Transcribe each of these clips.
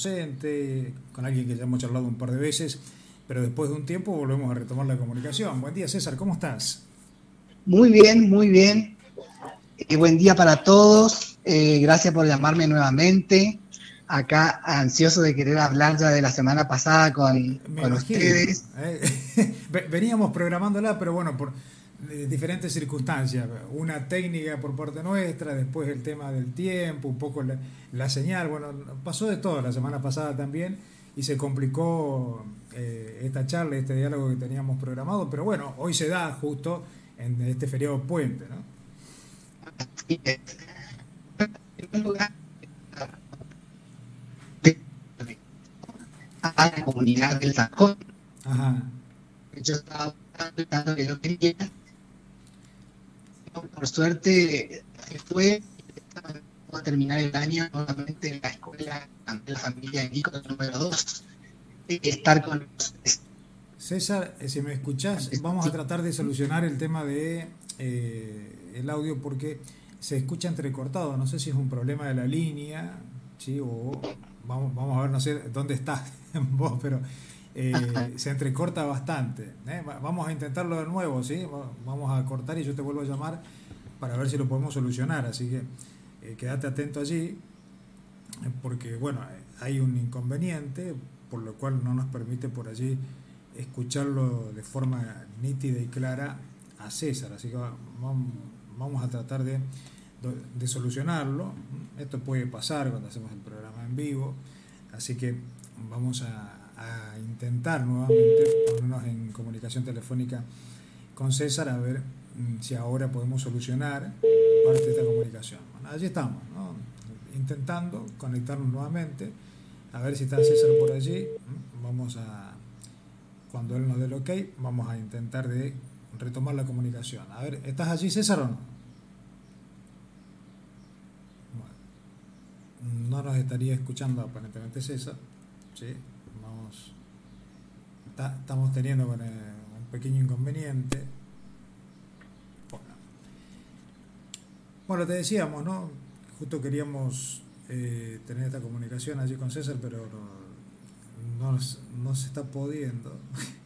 docente, con alguien que ya hemos charlado un par de veces, pero después de un tiempo volvemos a retomar la comunicación. Buen día, César, ¿cómo estás? Muy bien, muy bien. Eh, buen día para todos. Eh, gracias por llamarme nuevamente. Acá ansioso de querer hablar ya de la semana pasada con, con ustedes. Eh, veníamos programándola, pero bueno, por diferentes circunstancias. Una técnica por parte nuestra, después el tema del tiempo, un poco la, señal. Bueno, pasó de todo la semana pasada también y se complicó eh, esta charla, este diálogo que teníamos programado, pero bueno, hoy se da justo en este feriado puente, ¿no? a la comunidad del Sajón. Ajá. Yo estaba que yo quería por suerte se fue a terminar el año nuevamente en la escuela ante la familia Nico número 2 estar con César, eh, si me escuchás, vamos a tratar de solucionar el tema de eh, el audio porque se escucha entrecortado. No sé si es un problema de la línea, ¿sí? o vamos, vamos a ver, no sé dónde está vos, pero eh, se entrecorta bastante. ¿eh? Vamos a intentarlo de nuevo, ¿sí? Vamos a cortar y yo te vuelvo a llamar para ver si lo podemos solucionar. Así que eh, quédate atento allí, porque bueno, hay un inconveniente, por lo cual no nos permite por allí escucharlo de forma nítida y clara a César. Así que vamos a tratar de, de solucionarlo. Esto puede pasar cuando hacemos el programa en vivo, así que vamos a a intentar nuevamente ponernos en comunicación telefónica con César a ver si ahora podemos solucionar parte de esta comunicación. Allí estamos, intentando conectarnos nuevamente, a ver si está César por allí. Vamos a, cuando él nos dé el ok, vamos a intentar de retomar la comunicación. A ver, ¿estás allí César o no? No nos estaría escuchando aparentemente César. ¿sí? estamos teniendo un pequeño inconveniente. Bueno. te decíamos, ¿no? Justo queríamos eh, tener esta comunicación allí con César, pero no, se está pudiendo.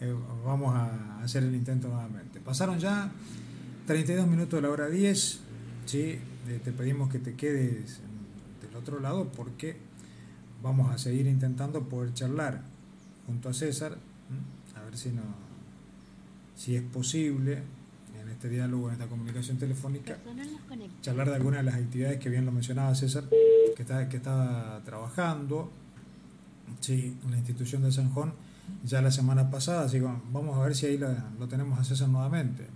Eh, vamos a hacer el intento nuevamente. Pasaron ya 32 minutos de la hora 10. ¿sí? te pedimos que te quedes del otro lado porque vamos a seguir intentando poder charlar junto a César, a ver si, no, si es posible en este diálogo, en esta comunicación telefónica, charlar de algunas de las actividades que bien lo mencionaba César, que está, que estaba trabajando sí, en la institución de San Juan ya la semana pasada, así que vamos a ver si ahí lo tenemos a César nuevamente.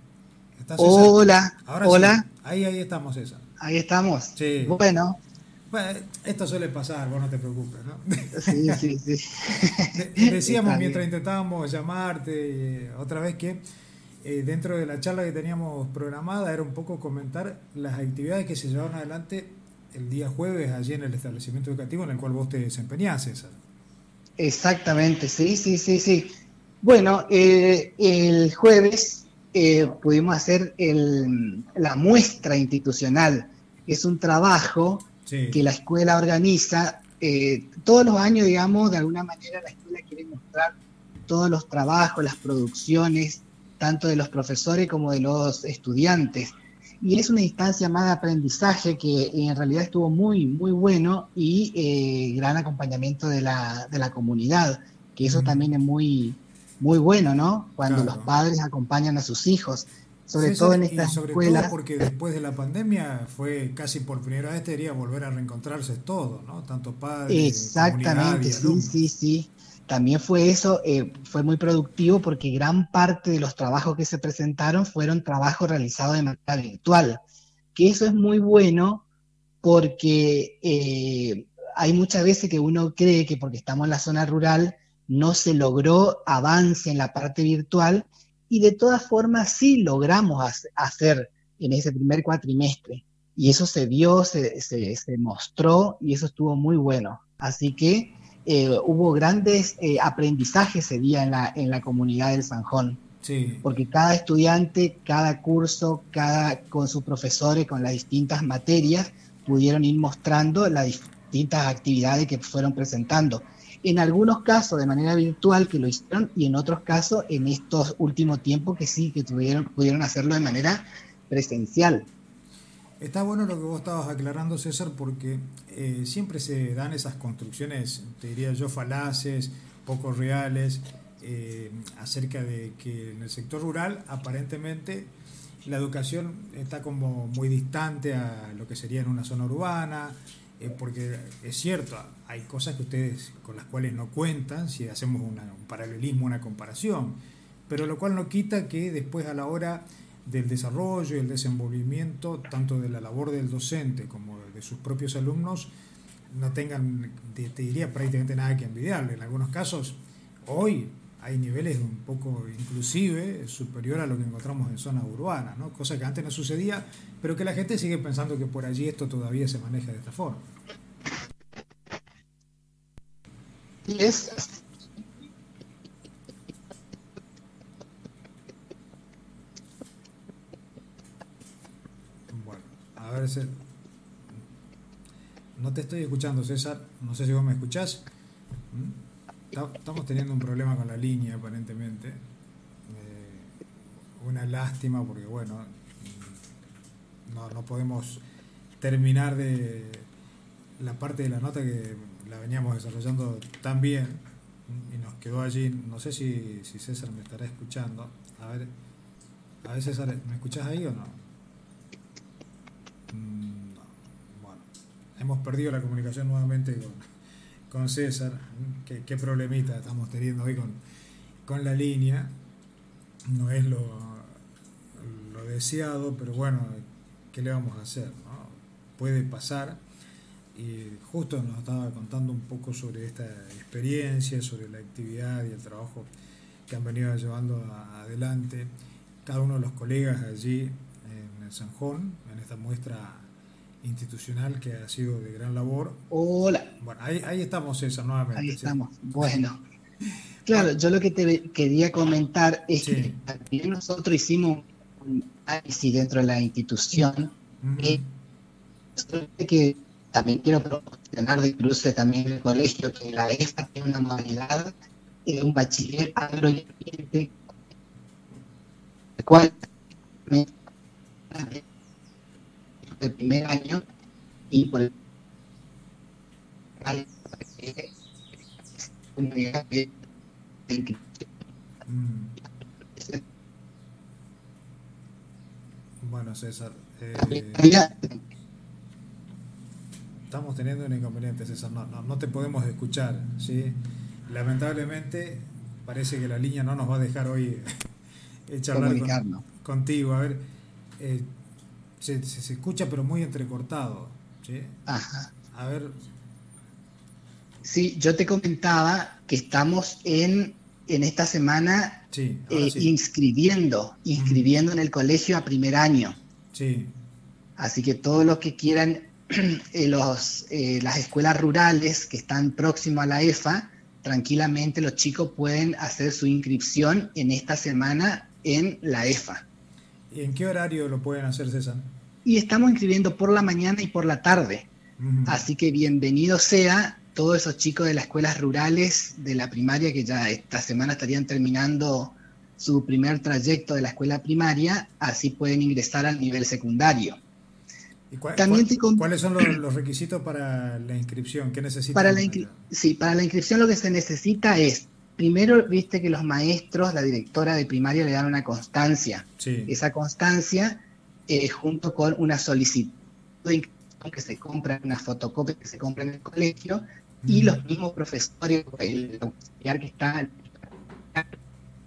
Hola, hola. Ahí, ahí estamos, César. Ahí estamos. Sí. Bueno, bueno, esto suele pasar, vos no te preocupes, ¿no? Sí, sí, sí. Decíamos mientras intentábamos llamarte eh, otra vez que eh, dentro de la charla que teníamos programada era un poco comentar las actividades que se llevaron adelante el día jueves allí en el establecimiento educativo en el cual vos te desempeñás, César. Exactamente, sí, sí, sí, sí. Bueno, eh, el jueves pudimos hacer el, la muestra institucional. Es un trabajo que la escuela organiza. Eh, todos los años, digamos, de alguna manera la escuela quiere mostrar todos los trabajos, las producciones, tanto de los profesores como de los estudiantes. Y es una instancia más de aprendizaje que en realidad estuvo muy, muy bueno y eh, gran acompañamiento de la, de la comunidad, que eso también es muy, muy bueno, ¿no? Cuando los padres acompañan a sus hijos sobre todo en esta sobre Todo porque después de la pandemia fue casi por primera vez debería volver a reencontrarse todo, ¿no? Tanto padres, Exactamente, sí, sí, sí. También fue eso, eh, fue muy productivo porque gran parte de los trabajos que se presentaron fueron trabajos realizados de manera virtual, que eso es muy bueno porque eh, hay muchas veces que uno cree que porque estamos en la zona rural no se logró avance en la parte virtual y de todas formas sí logramos hacer en ese primer cuatrimestre. Y eso se vio, se, se, mostró y eso estuvo muy bueno. Así que eh, hubo grandes eh, aprendizajes ese día en la, en la comunidad del Sanjón. Sí. Porque cada estudiante, cada curso, cada con sus profesores, con las distintas materias, pudieron ir mostrando la, distintas actividades que fueron presentando. En algunos casos de manera virtual que lo hicieron y en otros casos en estos últimos tiempos que sí, que tuvieron, pudieron hacerlo de manera presencial. Está bueno lo que vos estabas aclarando, César, porque eh, siempre se dan esas construcciones, te diría yo, falaces, poco reales, eh, acerca de que en el sector rural aparentemente la educación está como muy distante a lo que sería en una zona urbana, eh, porque es cierto, hay cosas que ustedes con las cuales no cuentan si hacemos un paralelismo, una comparación, pero lo cual no quita que después a la hora del desarrollo y el desenvolvimiento tanto de la labor del docente como de sus propios alumnos no tengan, te, diría, prácticamente nada que envidiarle. En algunos casos, hoy hay niveles un poco inclusive superior a lo que encontramos en zonas urbanas, ¿no? cosa que antes no sucedía, pero que la gente sigue pensando que por allí esto todavía se maneja de esta forma. Es Bueno, no te estoy escuchando, César. No sé si vos me escuchás. ¿Mm? Estamos teniendo un problema con la línea, aparentemente. Eh, una lástima porque, bueno, no, no podemos terminar de la parte de la nota que la veníamos desarrollando tan bien y nos quedó allí. No sé si, si César me estará escuchando. A ver, a ver César, ¿me escuchás ahí o no? Mm, bueno, hemos perdido la comunicación nuevamente con César, qué, problemita estamos teniendo hoy con, con la línea. No es lo, lo, deseado, pero bueno, ¿qué le vamos a hacer? Puede pasar. Y justo nos estaba contando un poco sobre esta experiencia, sobre la actividad y el trabajo que han venido llevando adelante cada uno de los colegas allí Sanjón, en esta muestra institucional que ha sido de gran labor. Hola. Bueno, ahí, estamos, César, nuevamente. Ahí estamos. Bueno. Claro, yo lo que te quería comentar es que también nosotros hicimos un análisis dentro de la institución eh, que también quiero promocionar de cruce también el colegio que la EFA tiene una modalidad de un bachiller agroambiente el cual el primer año y por el. Bueno, César, eh, estamos teniendo un inconveniente, César. No, no, te podemos escuchar, ¿sí? Lamentablemente, parece que la línea no nos va a dejar hoy charlar contigo. A ver, eh, se, se, escucha pero muy entrecortado. ¿sí? Ajá. A ver. Sí, yo te comentaba que estamos en, en esta semana eh, inscribiendo, inscribiendo en el colegio a primer año. Sí. Así que todos los que quieran eh, los, eh, las escuelas rurales que están próximas a la EFA, tranquilamente los chicos pueden hacer su inscripción en esta semana en la EFA. ¿Y en qué horario lo pueden hacer, César? Y estamos inscribiendo por la mañana y por la tarde. Así que bienvenido sea todos esos chicos de las escuelas rurales de la primaria que ya esta semana estarían terminando su primer trayecto de la escuela primaria, así pueden ingresar al nivel secundario. También ¿Cuáles son los, requisitos para la inscripción? ¿Qué necesitan? Para la sí, para la inscripción lo que se necesita es primero viste que los maestros, la directora de primaria le dan una constancia. Esa constancia, eh, junto con una solicitud que se compra, una fotocopia que se compra en el colegio, y los mismos profesores, el auxiliar que está.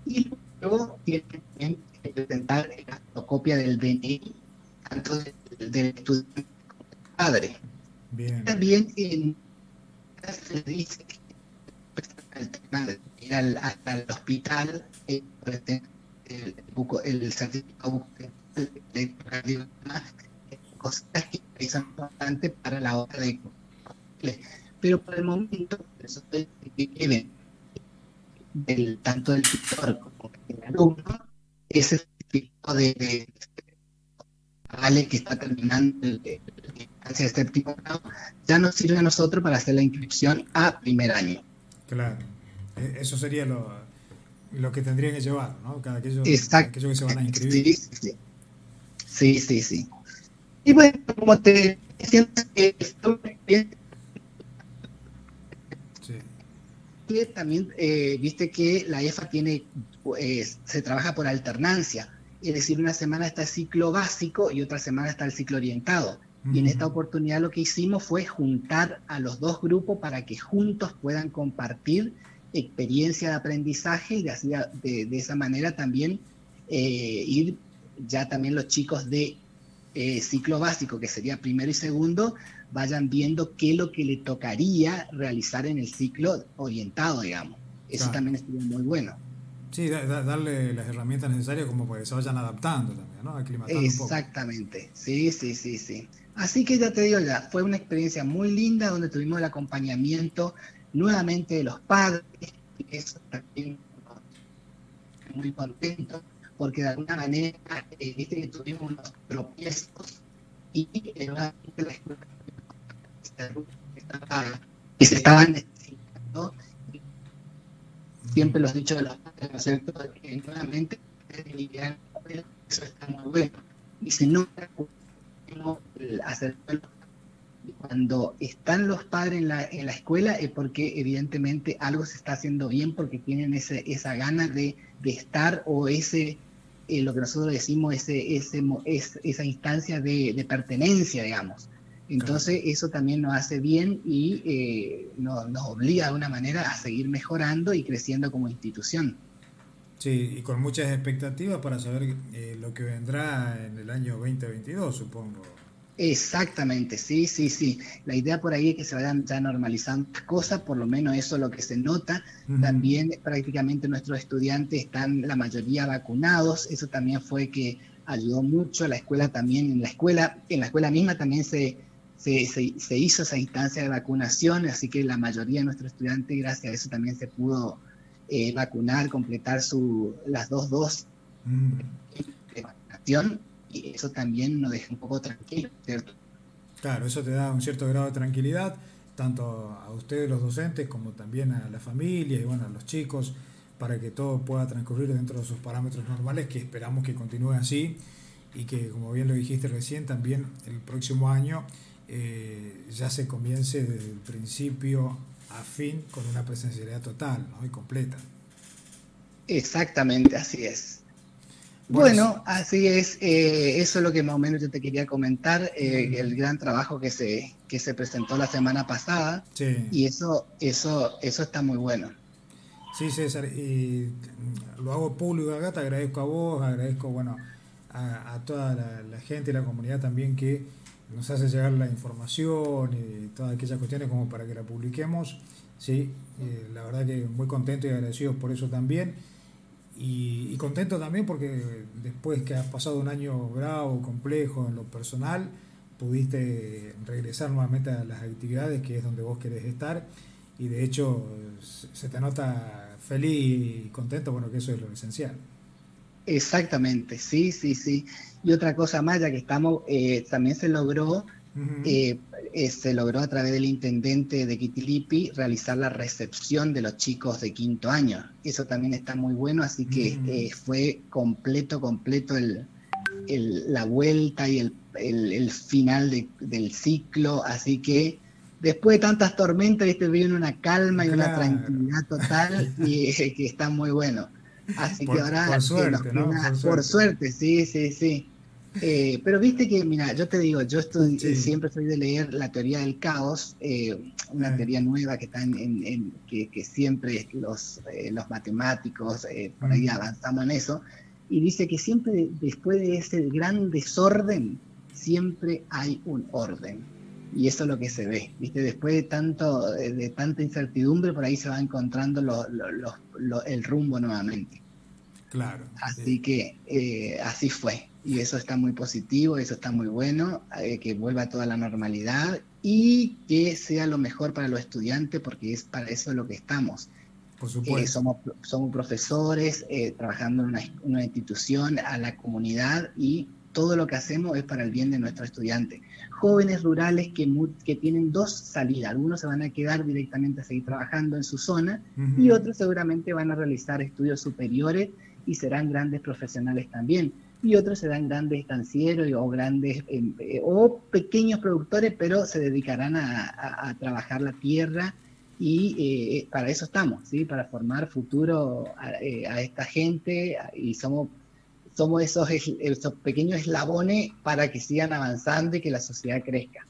Y luego tienen que presentar la fotocopia del DNI, tanto del, estudiante como del padre. También en, se dice que el tema de ir al, hasta el hospital, eh, el, el, el certificado de cosas que son importantes para la hora de pero por el momento eso es que del, tanto del tutor como del alumno ese certificado de, de vale que está terminando el, de séptimo grado, ya nos sirve a nosotros para hacer la inscripción a primer año. Claro, e, eso sería lo, lo que tendrían que llevar, ¿no? Cada aquello, Exacto. que se van a inscribir. Sí, sí, sí. sí, sí, Y bueno, como te decía, sí. también eh, viste que la EFA tiene, eh, se trabaja por alternancia, es decir, una semana está el ciclo básico y otra semana está el ciclo orientado. Y en esta oportunidad lo que hicimos fue juntar a los dos grupos para que juntos puedan compartir experiencia de aprendizaje y de, de, esa manera también eh, ir ya también los chicos de eh, ciclo básico, que sería primero y segundo, vayan viendo qué es lo que le tocaría realizar en el ciclo orientado, digamos. Eso también estuvo muy bueno. Sí, darle las herramientas necesarias como para que se vayan adaptando también, ¿no? Aclimatando Exactamente, sí, sí, sí, sí. Así que ya te digo, ya fue una experiencia muy linda donde tuvimos el acompañamiento nuevamente de los padres, y eso también muy contento, porque de alguna manera, eh, viste que tuvimos unos tropiezos y nuevamente la escuela que se estaban necesitando, siempre los dichos de los padres, ¿no es cierto?, que nuevamente eso está muy bueno. Y si no, hacer cuando están los padres en la, en la escuela es porque evidentemente algo se está haciendo bien porque tienen ese, esa gana de, de estar o ese, eh, lo que nosotros decimos, ese, ese, es, esa instancia de, de, pertenencia, digamos. Entonces eso también nos hace bien y eh, nos, nos, obliga de alguna manera a seguir mejorando y creciendo como institución. Sí, y con muchas expectativas para saber eh, lo que vendrá en el año 2022, supongo. Exactamente, sí, sí, sí. La idea por ahí es que se vayan ya normalizando las cosas, por lo menos eso es lo que se nota. También prácticamente nuestros estudiantes están la mayoría vacunados, eso también fue que ayudó mucho. La escuela también, en la escuela, en la escuela misma también se, se, se, hizo esa instancia de vacunación, así que la mayoría de nuestros estudiantes, gracias a eso, también se pudo eh, vacunar, completar su, las dos dosis de vacunación y eso también nos deja un poco tranquilo, ¿cierto? Claro, eso te da un cierto grado de tranquilidad, tanto a ustedes los docentes como también a la familia y bueno, a los chicos, para que todo pueda transcurrir dentro de sus parámetros normales, que esperamos que continúe así y que, como bien lo dijiste recién, también el próximo año eh, ya se comience desde el principio a fin con una presencialidad total ¿no? y completa. Exactamente, así es. Bueno, así es. Eh, eso es lo que más o menos yo te quería comentar. Eh, el gran trabajo que se, que se presentó la semana pasada. Y eso, eso, eso está muy bueno. Sí, César. Y lo hago público acá. Te agradezco a vos, agradezco bueno, a, toda la, gente y la comunidad también que nos hace llegar la información y todas aquellas cuestiones como para que la publiquemos. Sí, eh, la verdad que muy contento y agradecido por eso también. Y, contento también porque después que has pasado un año bravo, complejo en lo personal, pudiste regresar nuevamente a las actividades que es donde vos querés estar y de hecho se te nota feliz y contento, bueno, que eso es lo esencial. Exactamente, sí, sí, sí. Y otra cosa más, ya que estamos, eh, también se logró eh, eh, se logró a través del intendente de Quitilipi realizar la recepción de los chicos de quinto año. Eso también está muy bueno, así que fue completo, completo el, la vuelta y el, final del ciclo, así que después de tantas tormentas, este viene una calma y una tranquilidad total y que está muy bueno. Así que ahora... Por suerte, por suerte, sí, sí, sí. Eh, pero viste que, mira, yo te digo, yo estoy, siempre soy de leer la teoría del caos, eh, una ah. teoría nueva que está en, que, siempre los, eh, los matemáticos por ahí avanzamos en eso, y dice que siempre después de ese gran desorden, siempre hay un orden. Y eso es lo que se ve, ¿viste? Después de, tanto, de tanta incertidumbre, por ahí se va encontrando el rumbo nuevamente. Claro. Así que así fue y eso está muy positivo, eso está muy bueno, eh, que vuelva toda la normalidad y que sea lo mejor para los estudiantes, porque es para eso lo que estamos. Por supuesto. Eh, somos, somos profesores eh, trabajando en una, institución, a la comunidad y todo lo que hacemos es para el bien de nuestros estudiantes. Jóvenes rurales que, que tienen dos salidas, algunos se van a quedar directamente a seguir trabajando en su zona y otros seguramente van a realizar estudios superiores y serán grandes profesionales también. Y otros serán grandes estancieros o grandes em, eh, o pequeños productores, pero se dedicarán a, trabajar la tierra y eh, para eso estamos, ¿sí? para formar futuro a, eh, a esta gente y somos somos esos, esos pequeños eslabones para que sigan avanzando y que la sociedad crezca.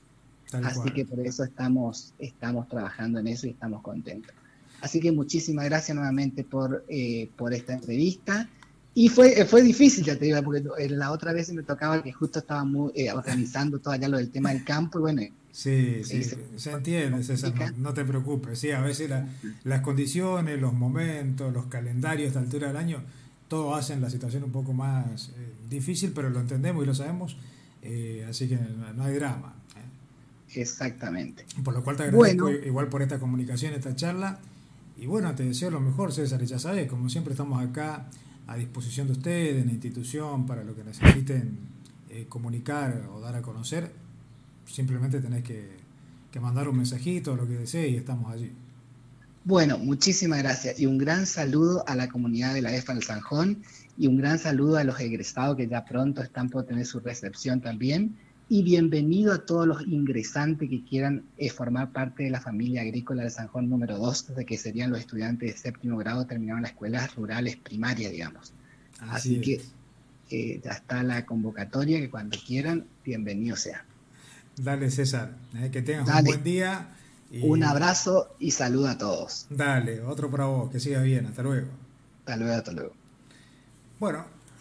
Así que por eso estamos, estamos trabajando en eso y estamos contentos. Así que muchísimas gracias nuevamente por, eh, por esta entrevista. Y fue, fue difícil, ya te digo, porque la otra vez me tocaba que justo estaba muy, eh, organizando todo allá lo del tema del campo y bueno. Sí, sí, se, entiende, César, no, te preocupes. Sí, a veces las condiciones, los momentos, los calendarios esta altura del año todo hacen la situación un poco más eh, difícil, pero lo entendemos y lo sabemos, eh, así que no, hay drama. ¿eh? Exactamente. Por lo cual te agradezco igual por esta comunicación, esta charla. Y bueno, te deseo lo mejor, César, y ya sabes, como siempre estamos acá a disposición de ustedes, en la institución, para lo que necesiten comunicar o dar a conocer. Simplemente tenés que, que mandar un mensajito, lo que desees, y estamos allí. Bueno, muchísimas gracias y un gran saludo a la comunidad de la EFA del Sanjón y un gran saludo a los egresados que ya pronto están por tener su recepción también y bienvenido a todos los ingresantes que quieran eh, formar parte de la familia agrícola del Sanjón número 2, de que serían los estudiantes de séptimo grado terminaron las escuelas rurales primarias, digamos. Así, que eh, ya está la convocatoria, que cuando quieran, bienvenido sea. Dale César, eh, que tengas un buen día un abrazo y saludo a todos. Dale, otro para vos, que siga bien, hasta luego. Hasta luego, hasta luego. Bueno,